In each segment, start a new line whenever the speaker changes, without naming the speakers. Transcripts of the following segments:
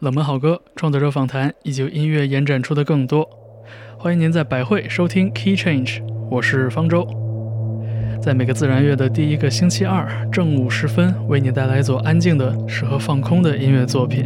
冷门好歌、创作者访谈以及音乐延展出的更多。欢迎您在百汇收听 Key Change，我是方舟。在每个自然月的第一个星期二正午时分，为你带来一组安静的、适合放空的音乐作品。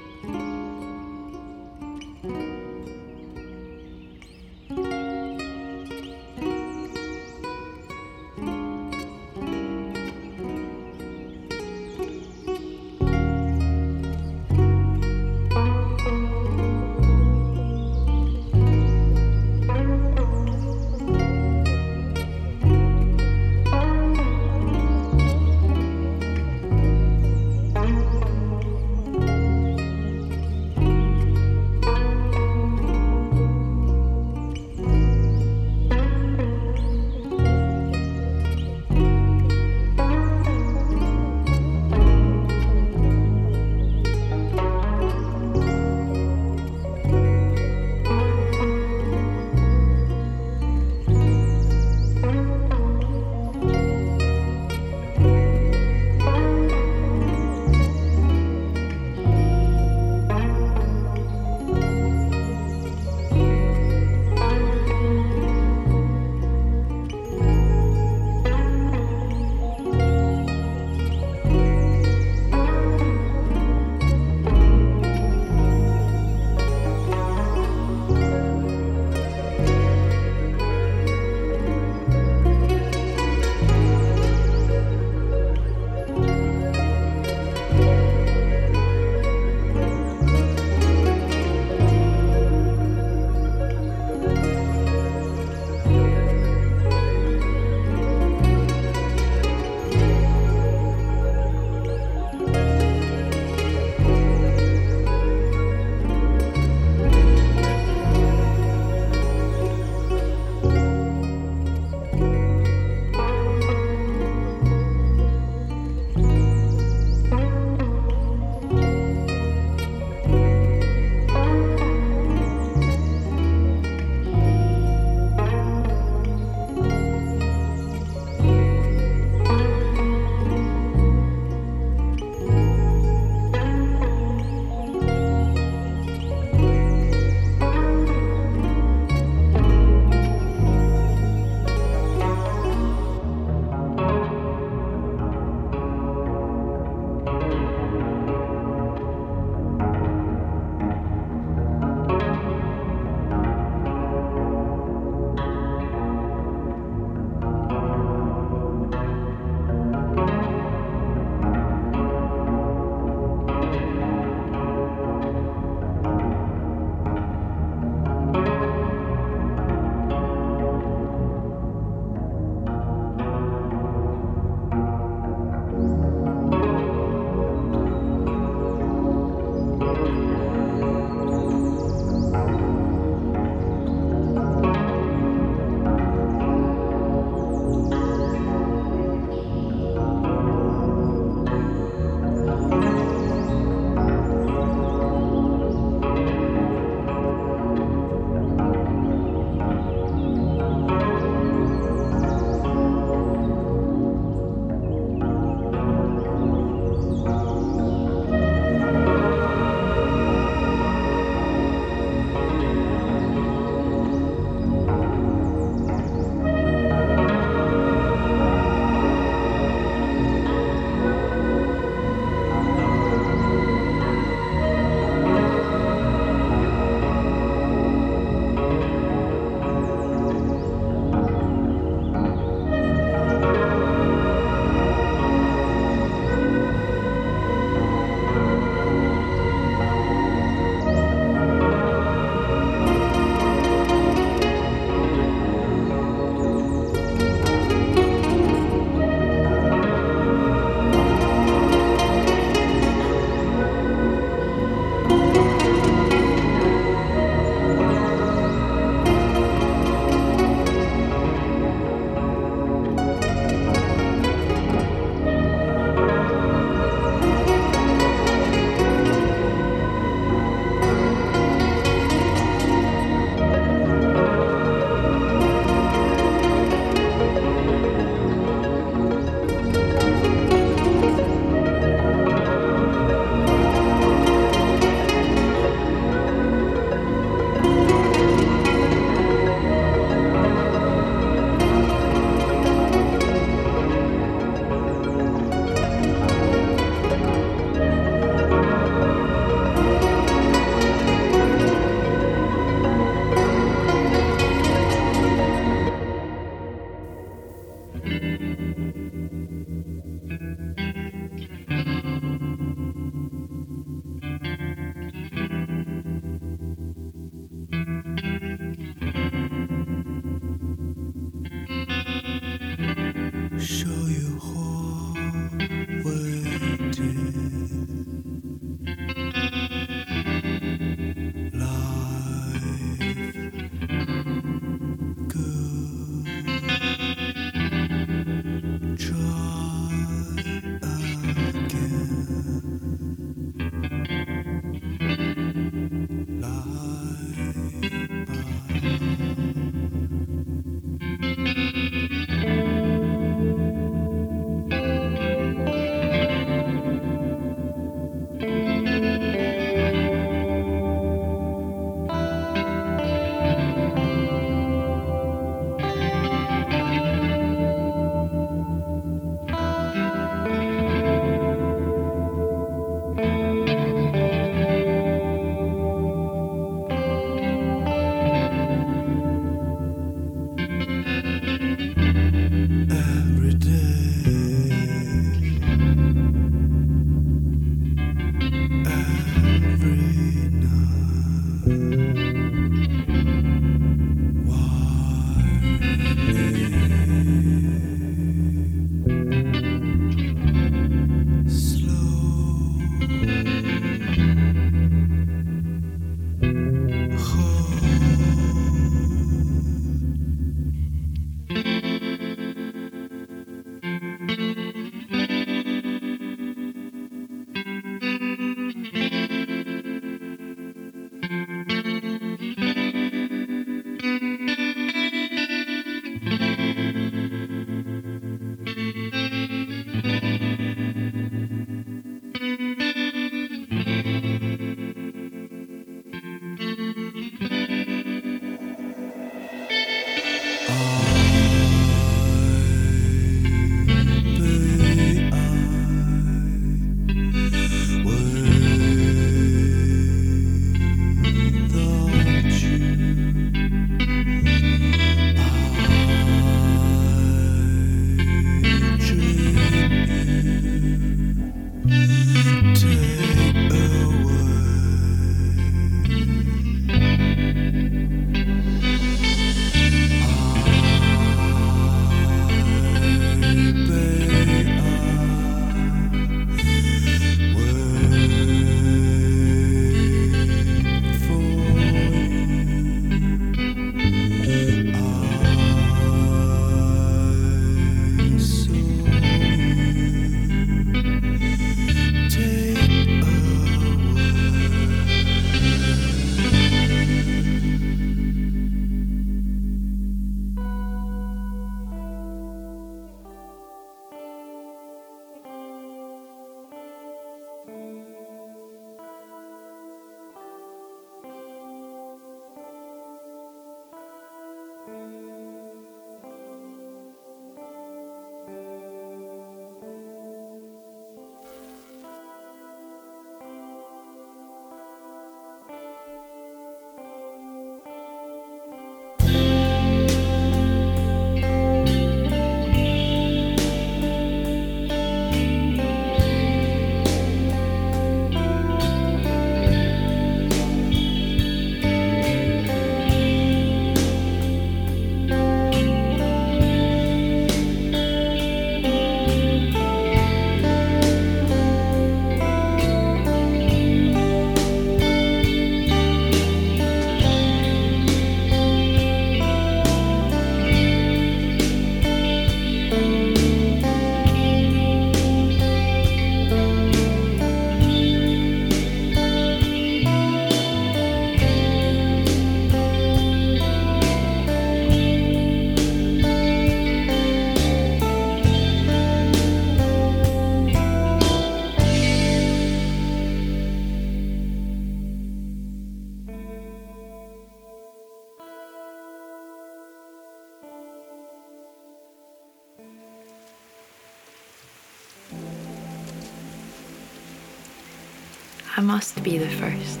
Must be the first.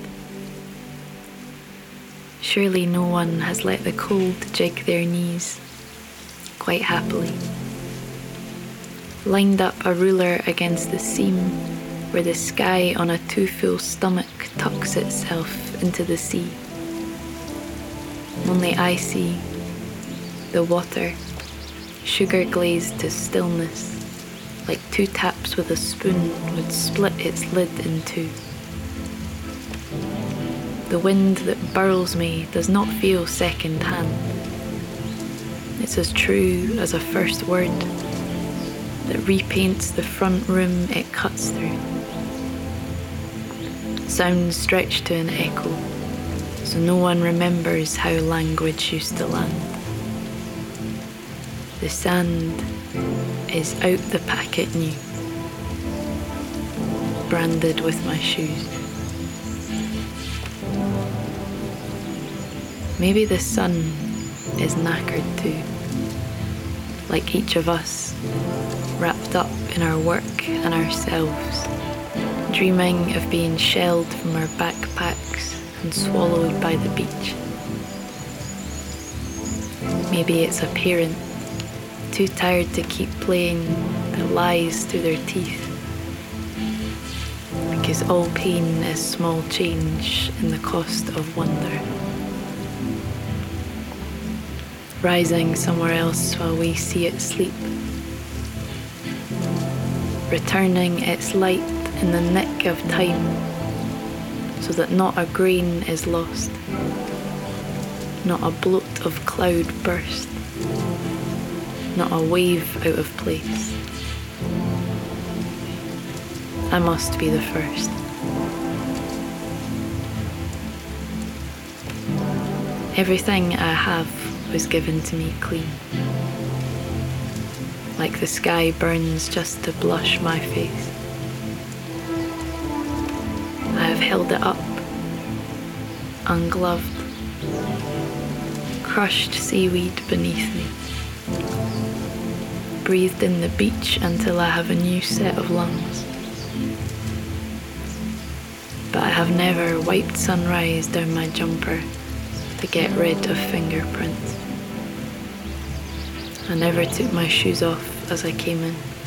Surely no one has let the cold jig their knees quite happily lined up a ruler against the seam where the sky on a too full stomach tucks itself into the sea. Only I see the water, sugar glazed to stillness, like two taps with a spoon would split its lid in two. The wind that burls me does not feel second hand. It's as true as a first word that repaints the front room it cuts through. Sounds stretch to an echo, so no one remembers how language used to land. The sand is out the packet new, branded with my shoes. Maybe the sun is knackered too, like each of us, wrapped up in our work and ourselves, dreaming of being shelled from our backpacks and swallowed by the beach. Maybe it's a parent too tired to keep playing the lies through their teeth. Because all pain is small change in the cost of wonder. Rising somewhere else while we see it sleep. Returning its light in the nick of time so that not a grain is lost, not a bloat of cloud burst not a wave out of place. I must be the first. Everything I have was given to me clean. Like the sky burns just to blush my face. I have held it up, ungloved, crushed seaweed beneath me breathed in the beach until I have a new set of lungs. But I have never wiped sunrise down my jumper to get rid of fingerprints. I never took my shoes off as I came in.